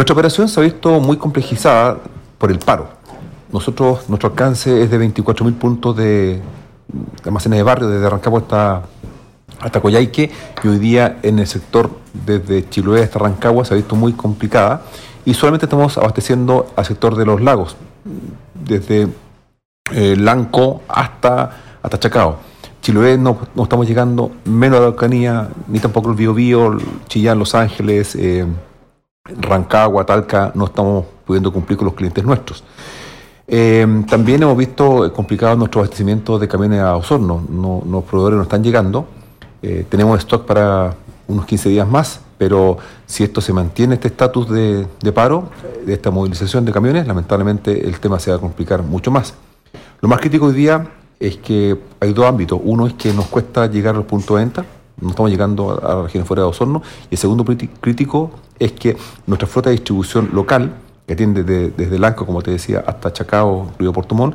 Nuestra operación se ha visto muy complejizada por el paro. Nosotros, nuestro alcance es de 24.000 puntos de, almacenes de barrio, desde Rancagua hasta, hasta Coyhaique, y hoy día en el sector desde Chiloé hasta Rancagua se ha visto muy complicada, y solamente estamos abasteciendo al sector de los lagos, desde eh, Lanco hasta, hasta Chacao. Chiloé no, no, estamos llegando menos a la Araucanía, ni tampoco el Biobío, Chillán, Los Ángeles, eh, Rancagua, Talca, no estamos pudiendo cumplir con los clientes nuestros. Eh, también hemos visto complicado nuestro abastecimiento de camiones a Osorno. No, los proveedores no están llegando. Eh, tenemos stock para unos 15 días más, pero si esto se mantiene, este estatus de, paro, de esta movilización de camiones, lamentablemente el tema se va a complicar mucho más. Lo más crítico hoy día es que hay dos ámbitos. Uno es que nos cuesta llegar al punto de venta, no estamos llegando a la región fuera de Osorno. Y el segundo crítico es que nuestra flota de distribución local, que atiende desde Lanco, como te decía, hasta Chacao, Río Portumón,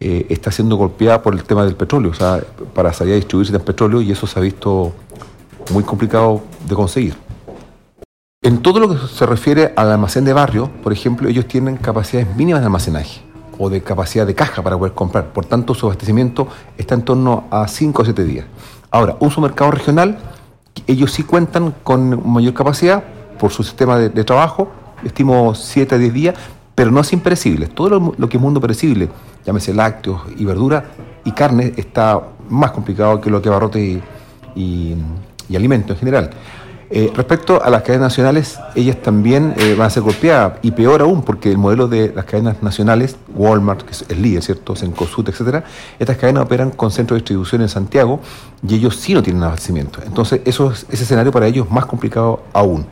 eh, está siendo golpeada por el tema del petróleo, o sea, para salir a distribuirse el petróleo y eso se ha visto muy complicado de conseguir. En todo lo que se refiere al almacén de barrio, por ejemplo, ellos tienen capacidades mínimas de almacenaje o de capacidad de caja para poder comprar. Por tanto, su abastecimiento está en torno a 5 o 7 días. Ahora, un supermercado regional, ellos sí cuentan con mayor capacidad por su sistema de, trabajo, estimo 7 a 10 días, pero no es imperecible. Todo lo, que es mundo perecible, llámese lácteos y verduras y carne, está más complicado que lo que abarrote y, y, y alimentos en general. Eh, respecto a las cadenas nacionales, ellas también eh, van a ser golpeadas, y peor aún, porque el modelo de las cadenas nacionales, Walmart, que es el líder, ¿cierto? Sencosud, etcétera, estas cadenas operan con centros de distribución en Santiago y ellos sí no tienen abastecimiento. Entonces, eso es, ese escenario para ellos es más complicado aún.